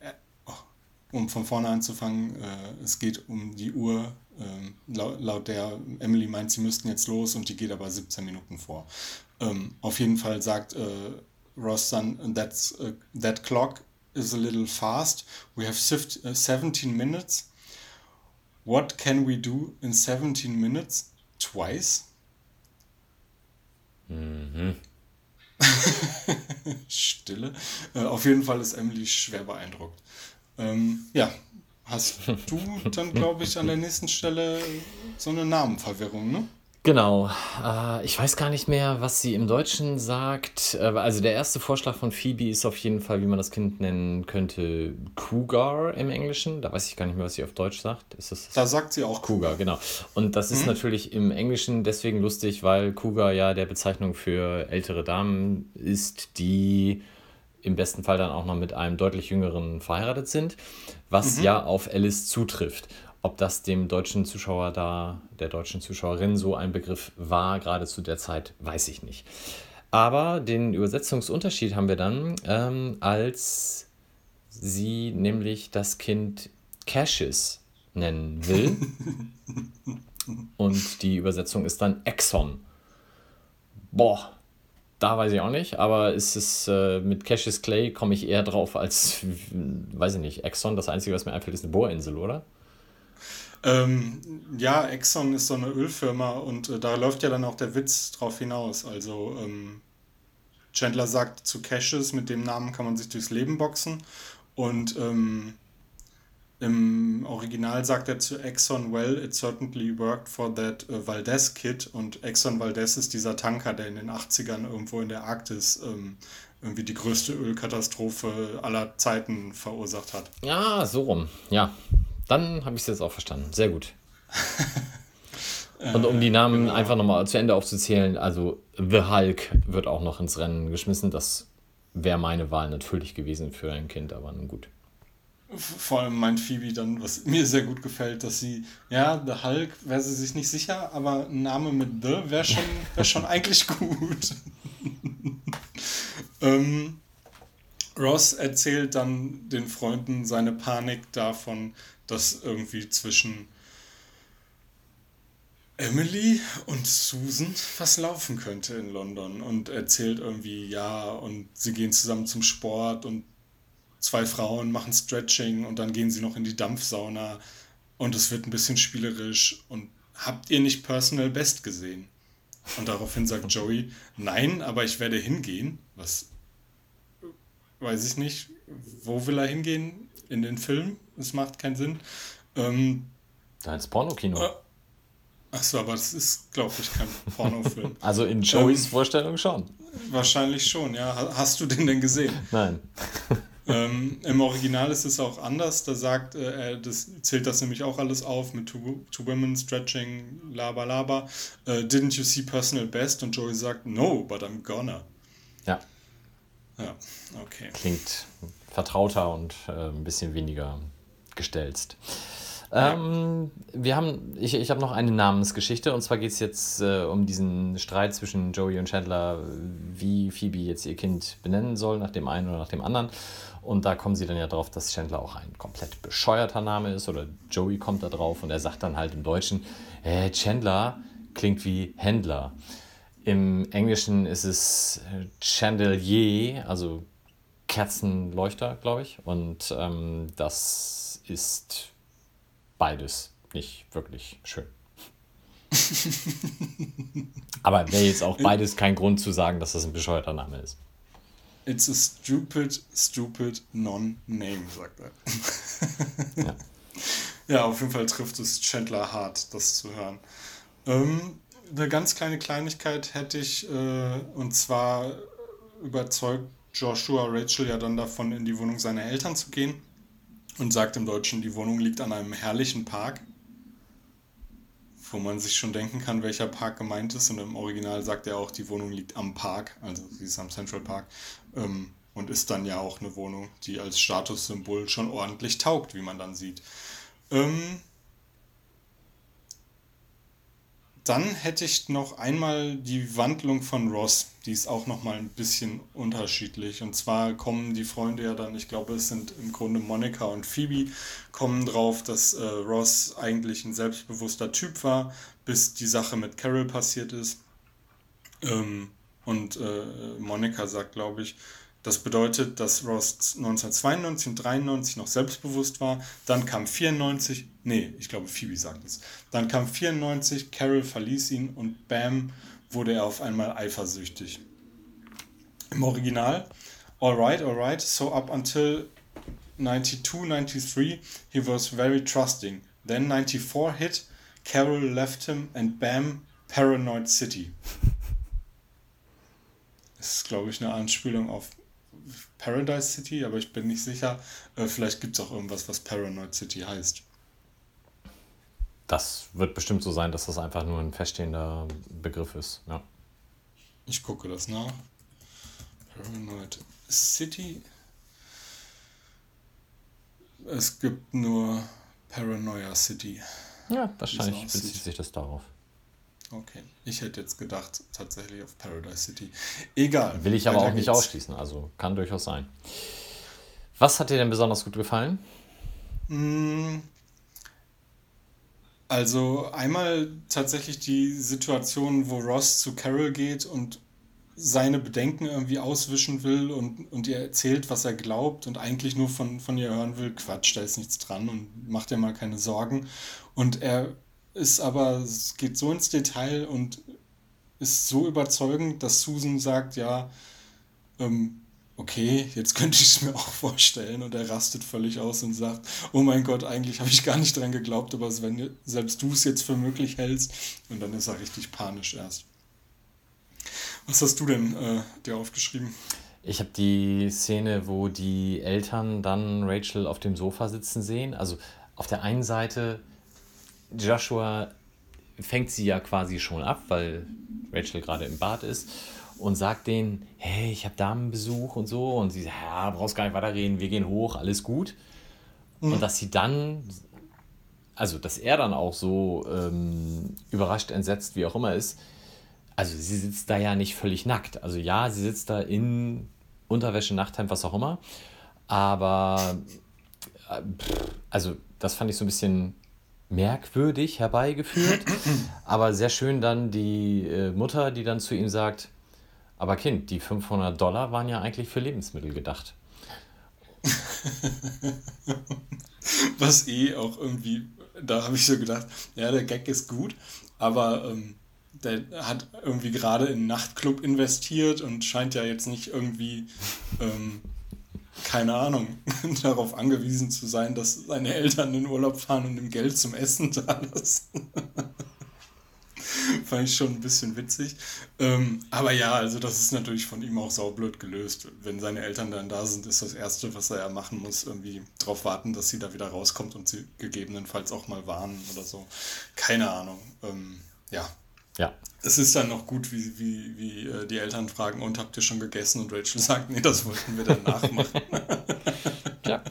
äh, oh, um von vorne anzufangen, äh, es geht um die Uhr, ähm, laut, laut, der Emily meint, sie müssten jetzt los und die geht aber 17 Minuten vor. Ähm, auf jeden Fall sagt äh, Ross dann, that's, uh, that clock is a little fast. We have 17 minutes. What can we do in 17 minutes? Twice? Mhm. Stille. Äh, auf jeden Fall ist Emily schwer beeindruckt. Ähm, ja, hast du dann, glaube ich, an der nächsten Stelle so eine Namenverwirrung, ne? Genau. Äh, ich weiß gar nicht mehr, was sie im Deutschen sagt. Also der erste Vorschlag von Phoebe ist auf jeden Fall, wie man das Kind nennen könnte, Cougar im Englischen. Da weiß ich gar nicht mehr, was sie auf Deutsch sagt. Ist das, da sagt sie auch Cougar, genau. Und das ist mhm. natürlich im Englischen deswegen lustig, weil Cougar ja der Bezeichnung für ältere Damen ist, die im besten Fall dann auch noch mit einem deutlich jüngeren verheiratet sind, was mhm. ja auf Alice zutrifft. Ob das dem deutschen Zuschauer da, der deutschen Zuschauerin so ein Begriff war, gerade zu der Zeit, weiß ich nicht. Aber den Übersetzungsunterschied haben wir dann, ähm, als sie nämlich das Kind Cassius nennen will. Und die Übersetzung ist dann Exxon. Boah, da weiß ich auch nicht, aber ist es äh, mit Cassius Clay komme ich eher drauf als, weiß ich nicht, Exxon. Das Einzige, was mir einfällt, ist eine Bohrinsel, oder? Ähm, ja, Exxon ist so eine Ölfirma und äh, da läuft ja dann auch der Witz drauf hinaus. Also ähm, Chandler sagt zu Cassius, mit dem Namen kann man sich durchs Leben boxen. Und ähm, im Original sagt er zu Exxon, well, it certainly worked for that uh, Valdez Kid. Und Exxon Valdez ist dieser Tanker, der in den 80ern irgendwo in der Arktis ähm, irgendwie die größte Ölkatastrophe aller Zeiten verursacht hat. Ja, so rum, ja. Dann habe ich es jetzt auch verstanden. Sehr gut. Und um die Namen genau. einfach nochmal zu Ende aufzuzählen, also The Hulk wird auch noch ins Rennen geschmissen. Das wäre meine Wahl natürlich gewesen für ein Kind, aber nun gut. Vor allem meint Phoebe dann, was mir sehr gut gefällt, dass sie, ja, The Hulk wäre sie sich nicht sicher, aber ein Name mit The wäre schon, wär schon eigentlich gut. ähm, Ross erzählt dann den Freunden seine Panik davon, dass irgendwie zwischen Emily und Susan was laufen könnte in London und erzählt irgendwie, ja, und sie gehen zusammen zum Sport und zwei Frauen machen Stretching und dann gehen sie noch in die Dampfsauna und es wird ein bisschen spielerisch und habt ihr nicht Personal Best gesehen? Und daraufhin sagt Joey, nein, aber ich werde hingehen. Was weiß ich nicht. Wo will er hingehen? In den Film? Es macht keinen Sinn. Ähm, da ins Pornokino. Äh, Achso, aber das ist, glaube ich, kein Pornofilm. also in Joeys ähm, Vorstellung schon. Wahrscheinlich schon, ja. Hast du den denn gesehen? Nein. ähm, Im Original ist es auch anders. Da sagt äh, er, das zählt das nämlich auch alles auf mit Two, two Women, Stretching, Laba Laba. Äh, didn't you see personal best? Und Joey sagt, no, but I'm gonna. Ja. Ja, okay. Klingt vertrauter und äh, ein bisschen weniger gestelzt. Ähm, wir haben, ich, ich habe noch eine Namensgeschichte und zwar geht es jetzt äh, um diesen Streit zwischen Joey und Chandler, wie Phoebe jetzt ihr Kind benennen soll, nach dem einen oder nach dem anderen. Und da kommen sie dann ja drauf, dass Chandler auch ein komplett bescheuerter Name ist oder Joey kommt da drauf und er sagt dann halt im Deutschen, äh, Chandler klingt wie Händler. Im Englischen ist es Chandelier, also Kerzenleuchter, glaube ich. Und ähm, das ist beides nicht wirklich schön. Aber wäre jetzt auch beides kein Grund zu sagen, dass das ein bescheuerter Name ist. It's a stupid, stupid non-name, sagt er. ja. ja, auf jeden Fall trifft es Chandler hart, das zu hören. Ähm, eine ganz kleine Kleinigkeit hätte ich, äh, und zwar überzeugt Joshua Rachel ja dann davon, in die Wohnung seiner Eltern zu gehen und sagt im Deutschen, die Wohnung liegt an einem herrlichen Park, wo man sich schon denken kann, welcher Park gemeint ist. Und im Original sagt er auch, die Wohnung liegt am Park, also sie ist am Central Park. Ähm, und ist dann ja auch eine Wohnung, die als Statussymbol schon ordentlich taugt, wie man dann sieht. Ähm, Dann hätte ich noch einmal die Wandlung von Ross. Die ist auch noch mal ein bisschen unterschiedlich. Und zwar kommen die Freunde ja dann, ich glaube, es sind im Grunde Monika und Phoebe, kommen drauf, dass äh, Ross eigentlich ein selbstbewusster Typ war, bis die Sache mit Carol passiert ist. Ähm, und äh, Monika sagt, glaube ich, das bedeutet, dass Ross 1992 und 93 noch selbstbewusst war. Dann kam 94, nee, ich glaube Phoebe sagt es. Dann kam 94, Carol verließ ihn und bam, wurde er auf einmal eifersüchtig. Im Original, alright, alright, so up until 92, 93, he was very trusting. Then 94 hit, Carol left him and bam, Paranoid City. Das ist, glaube ich, eine Anspielung auf Paradise City, aber ich bin nicht sicher. Äh, vielleicht gibt es auch irgendwas, was Paranoid City heißt. Das wird bestimmt so sein, dass das einfach nur ein feststehender Begriff ist. Ja. Ich gucke das nach. Paranoid City. Es gibt nur Paranoia City. Ja, wahrscheinlich bezieht sich das darauf. Okay, ich hätte jetzt gedacht, tatsächlich auf Paradise City. Egal. Will ich aber auch nicht geht's. ausschließen, also kann durchaus sein. Was hat dir denn besonders gut gefallen? Hm. Also einmal tatsächlich die Situation, wo Ross zu Carol geht und seine Bedenken irgendwie auswischen will und, und ihr erzählt, was er glaubt und eigentlich nur von, von ihr hören will, Quatsch, da ist nichts dran und macht dir mal keine Sorgen. Und er ist aber, es geht so ins Detail und ist so überzeugend, dass Susan sagt, ja, ähm, okay, jetzt könnte ich es mir auch vorstellen. Und er rastet völlig aus und sagt, oh mein Gott, eigentlich habe ich gar nicht dran geglaubt, aber wenn selbst du es jetzt für möglich hältst, und dann ist er richtig panisch erst. Was hast du denn äh, dir aufgeschrieben? Ich habe die Szene, wo die Eltern dann Rachel auf dem Sofa sitzen sehen. Also auf der einen Seite Joshua fängt sie ja quasi schon ab, weil Rachel gerade im Bad ist und sagt denen, hey, ich habe Damenbesuch und so. Und sie sagt, ja, brauchst gar nicht weiterreden, wir gehen hoch, alles gut. Mhm. Und dass sie dann, also dass er dann auch so ähm, überrascht, entsetzt, wie auch immer ist. Also sie sitzt da ja nicht völlig nackt. Also ja, sie sitzt da in Unterwäsche, Nachthemd, was auch immer. Aber, äh, also das fand ich so ein bisschen merkwürdig herbeigeführt. aber sehr schön dann die äh, Mutter, die dann zu ihm sagt, aber Kind, die 500 Dollar waren ja eigentlich für Lebensmittel gedacht. Was eh auch irgendwie, da habe ich so gedacht, ja, der Gag ist gut, aber ähm, der hat irgendwie gerade in einen Nachtclub investiert und scheint ja jetzt nicht irgendwie ähm, keine Ahnung, darauf angewiesen zu sein, dass seine Eltern in Urlaub fahren und ihm Geld zum Essen da lassen. Fand ich schon ein bisschen witzig. Ähm, aber ja, also das ist natürlich von ihm auch saublöd gelöst. Wenn seine Eltern dann da sind, ist das Erste, was er ja machen muss, irgendwie darauf warten, dass sie da wieder rauskommt und sie gegebenenfalls auch mal warnen oder so. Keine Ahnung. Ähm, ja. Ja. Es ist dann noch gut, wie, wie, wie äh, die Eltern fragen, und habt ihr schon gegessen? Und Rachel sagt, nee, das wollten wir dann nachmachen. ja.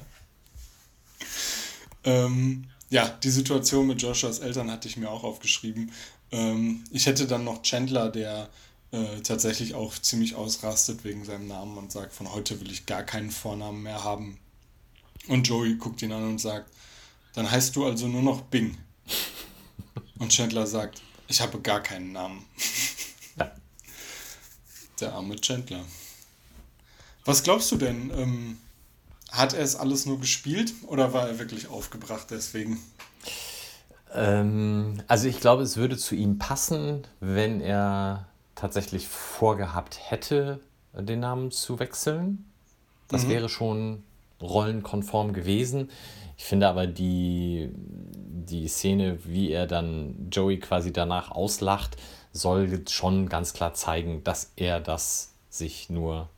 ähm, ja, die Situation mit Joshuas Eltern hatte ich mir auch aufgeschrieben. Ähm, ich hätte dann noch Chandler, der äh, tatsächlich auch ziemlich ausrastet wegen seinem Namen und sagt, von heute will ich gar keinen Vornamen mehr haben. Und Joey guckt ihn an und sagt, dann heißt du also nur noch Bing. Und Chandler sagt, ich habe gar keinen Namen. Ja. Der arme Chandler. Was glaubst du denn? Ähm, hat er es alles nur gespielt oder war er wirklich aufgebracht deswegen? Ähm, also ich glaube, es würde zu ihm passen, wenn er tatsächlich vorgehabt hätte, den Namen zu wechseln. Das Mhm. wäre schon rollenkonform gewesen. Ich finde aber die, die Szene, wie er dann Joey quasi danach auslacht, soll schon ganz klar zeigen, dass er das sich nur,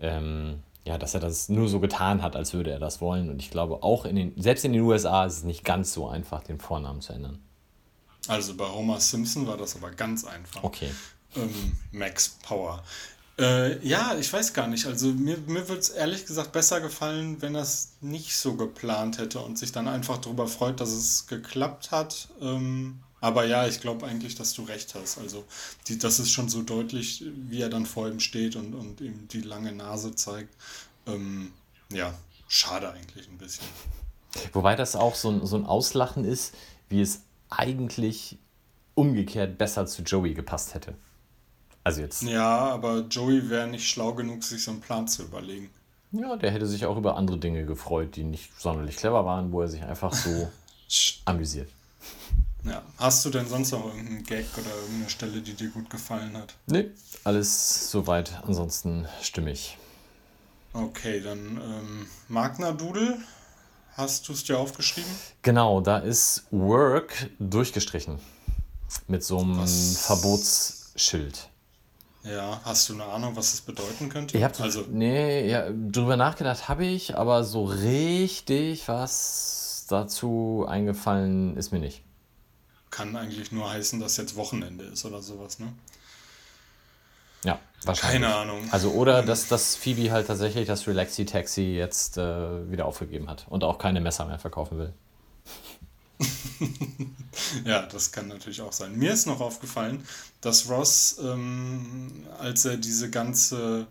ähm, ja, dass er das nur so getan hat, als würde er das wollen. Und ich glaube, auch in den, selbst in den USA ist es nicht ganz so einfach, den Vornamen zu ändern. Also bei Homer Simpson war das aber ganz einfach. Okay. Ähm, Max Power. Äh, ja, ich weiß gar nicht. Also mir, mir würde es ehrlich gesagt besser gefallen, wenn es nicht so geplant hätte und sich dann einfach darüber freut, dass es geklappt hat. Ähm, aber ja, ich glaube eigentlich, dass du recht hast. Also die, das ist schon so deutlich, wie er dann vor ihm steht und, und ihm die lange Nase zeigt. Ähm, ja, schade eigentlich ein bisschen. Wobei das auch so ein, so ein Auslachen ist, wie es eigentlich umgekehrt besser zu Joey gepasst hätte. Also jetzt, Ja, aber Joey wäre nicht schlau genug, sich so einen Plan zu überlegen. ja, der hätte sich auch über andere Dinge gefreut, die nicht sonderlich clever waren, wo er sich einfach so amüsiert. Ja. Hast du denn sonst noch irgendeinen Gag oder irgendeine Stelle, die dir gut gefallen hat? Nee, alles soweit, ansonsten stimmig. Okay, dann ähm, Magna Doodle. Hast du es dir aufgeschrieben? Genau, da ist Work durchgestrichen. Mit so einem Was? Verbotsschild. Ja, hast du eine Ahnung, was das bedeuten könnte? Ich habe also, nee, ja, drüber nachgedacht habe ich, aber so richtig was dazu eingefallen ist mir nicht. kann eigentlich nur heißen, dass jetzt Wochenende ist oder sowas, ne? Ja, wahrscheinlich. Keine Ahnung. Also oder dass, dass Phoebe halt tatsächlich das Relaxi Taxi jetzt äh, wieder aufgegeben hat und auch keine Messer mehr verkaufen will. Ja, das kann natürlich auch sein. Mir ist noch aufgefallen, dass Ross, ähm, als er diese ganze,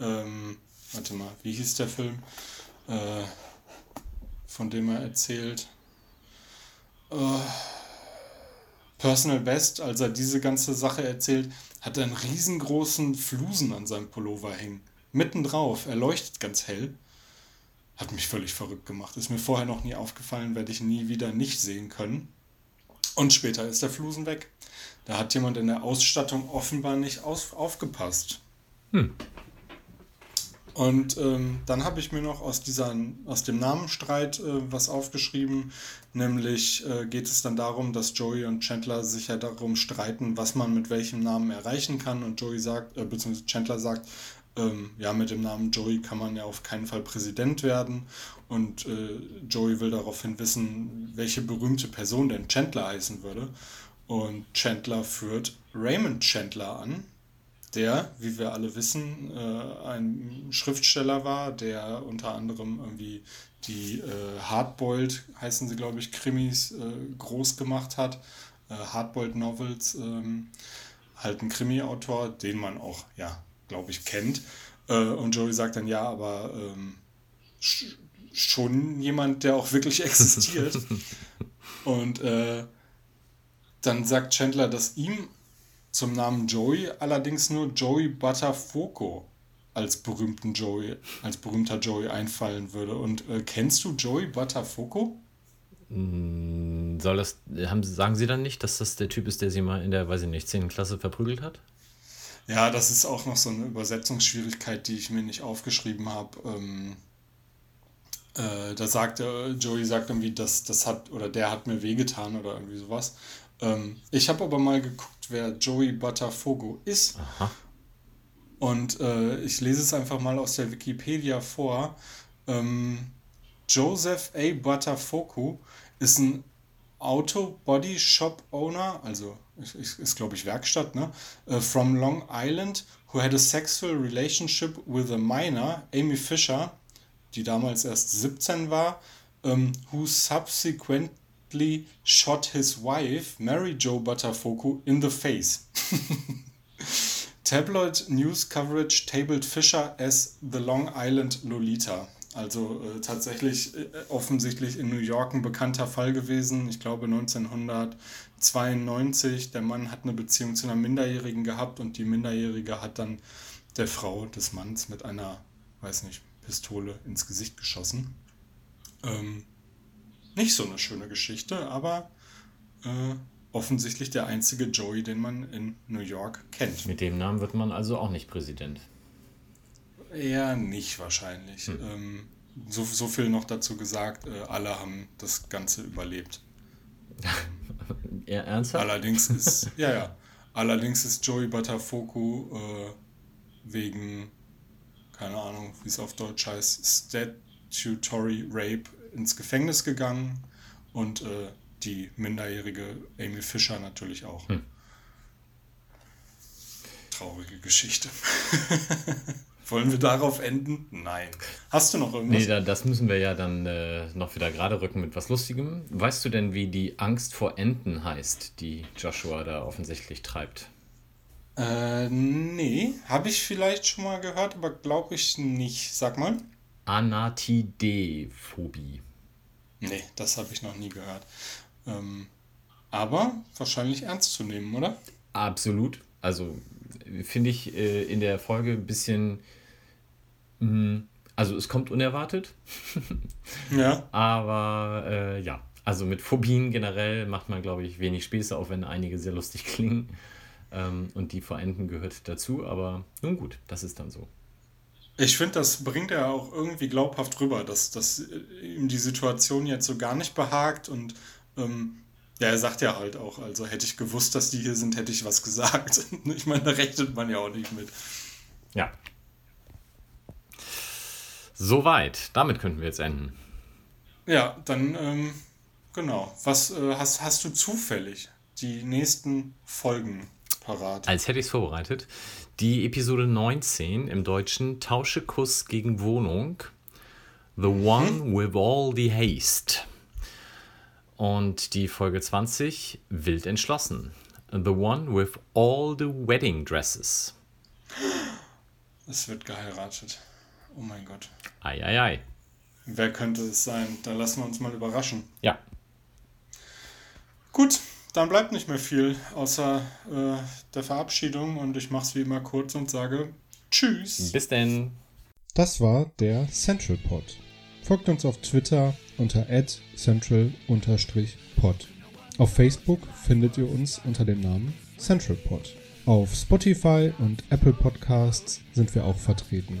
ähm, warte mal, wie hieß der Film, äh, von dem er erzählt, äh, Personal Best, als er diese ganze Sache erzählt, hat er einen riesengroßen Flusen an seinem Pullover hängen. Mitten drauf, er leuchtet ganz hell. Hat mich völlig verrückt gemacht. Ist mir vorher noch nie aufgefallen, werde ich nie wieder nicht sehen können. Und später ist der Flusen weg. Da hat jemand in der Ausstattung offenbar nicht aus, aufgepasst. Und ähm, dann habe ich mir noch aus, dieser, aus dem Namenstreit äh, was aufgeschrieben. Nämlich äh, geht es dann darum, dass Joey und Chandler sich ja darum streiten, was man mit welchem Namen erreichen kann. Und Joey sagt, äh, beziehungsweise Chandler sagt, ähm, ja, mit dem Namen Joey kann man ja auf keinen Fall Präsident werden. Und äh, Joey will daraufhin wissen, welche berühmte Person denn Chandler heißen würde. Und Chandler führt Raymond Chandler an, der, wie wir alle wissen, äh, ein Schriftsteller war, der unter anderem irgendwie die äh, Hardboiled, heißen sie glaube ich, Krimis äh, groß gemacht hat. Äh, Hardboiled Novels, ähm, halt ein Krimi-Autor, den man auch, ja, glaube ich, kennt. Äh, und Joey sagt dann, ja, aber ähm, sch schon jemand, der auch wirklich existiert. und äh, dann sagt Chandler, dass ihm zum Namen Joey allerdings nur Joey Buttafoco als berühmten Joey, als berühmter Joey einfallen würde. Und äh, kennst du Joey Buttafoco? Soll das, haben, sagen Sie dann nicht, dass das der Typ ist, der Sie mal in der, weiß ich nicht, 10. Klasse verprügelt hat? Ja, das ist auch noch so eine Übersetzungsschwierigkeit, die ich mir nicht aufgeschrieben habe. Ähm, äh, da sagt äh, Joey sagt irgendwie, das, das hat oder der hat mir wehgetan oder irgendwie sowas. Ähm, ich habe aber mal geguckt, wer Joey Botafogo ist. Aha. Und äh, ich lese es einfach mal aus der Wikipedia vor. Ähm, Joseph A. Botafogo ist ein Auto-Body Shop Owner, also ist, ist glaube ich Werkstatt, ne? Uh, from Long Island, who had a sexual relationship with a minor, Amy Fisher, die damals erst 17 war, um, who subsequently shot his wife, Mary Jo Botafogo, in the face. Tabloid news coverage tabled Fisher as the Long Island Lolita. Also äh, tatsächlich äh, offensichtlich in New York ein bekannter Fall gewesen. Ich glaube 1992. Der Mann hat eine Beziehung zu einer Minderjährigen gehabt und die Minderjährige hat dann der Frau des Manns mit einer, weiß nicht, Pistole ins Gesicht geschossen. Ähm, nicht so eine schöne Geschichte, aber äh, offensichtlich der einzige Joey, den man in New York kennt. Mit dem Namen wird man also auch nicht Präsident. Eher nicht wahrscheinlich. Hm. Ähm, so, so viel noch dazu gesagt, äh, alle haben das Ganze überlebt. Eher ernsthaft? Allerdings ist, ja, ja, allerdings ist Joey Botafogo äh, wegen, keine Ahnung, wie es auf Deutsch heißt, Statutory Rape ins Gefängnis gegangen und äh, die minderjährige Amy Fischer natürlich auch. Hm. Traurige Geschichte. Wollen wir darauf enden? Nein. Hast du noch irgendwas? Nee, da, das müssen wir ja dann äh, noch wieder gerade rücken mit was Lustigem. Weißt du denn, wie die Angst vor Enten heißt, die Joshua da offensichtlich treibt? Äh, nee. Habe ich vielleicht schon mal gehört, aber glaube ich nicht. Sag mal. Anatidephobie. Nee, das habe ich noch nie gehört. Ähm, aber wahrscheinlich ernst zu nehmen, oder? Absolut. Also finde ich äh, in der Folge ein bisschen. Mh, also es kommt unerwartet. Ja. Aber äh, ja, also mit Phobien generell macht man, glaube ich, wenig Späße, auch wenn einige sehr lustig klingen. Ähm, und die vor Enten gehört dazu. Aber nun gut, das ist dann so. Ich finde, das bringt er auch irgendwie glaubhaft rüber, dass, dass ihm die Situation jetzt so gar nicht behagt und ähm, ja, er sagt ja halt auch, also hätte ich gewusst, dass die hier sind, hätte ich was gesagt. Ich meine, da rechnet man ja auch nicht mit. Ja. Soweit. Damit könnten wir jetzt enden. Ja, dann, ähm, genau. Was äh, hast, hast du zufällig die nächsten Folgen parat? Als hätte ich es vorbereitet. Die Episode 19 im Deutschen Tausche Kuss gegen Wohnung. The One with All the Haste. Und die Folge 20 Wild entschlossen. The One with All the Wedding Dresses. Es wird geheiratet. Oh mein Gott. Ei, ei, ei. Wer könnte es sein? Da lassen wir uns mal überraschen. Ja, Gut, dann bleibt nicht mehr viel außer äh, der Verabschiedung und ich mache es wie immer kurz und sage Tschüss. bis denn. Das war der Central Pod. Folgt uns auf Twitter unter central-pod. Auf Facebook findet ihr uns unter dem Namen Central Pod. Auf Spotify und Apple Podcasts sind wir auch vertreten.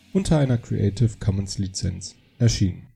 unter einer Creative Commons Lizenz erschienen.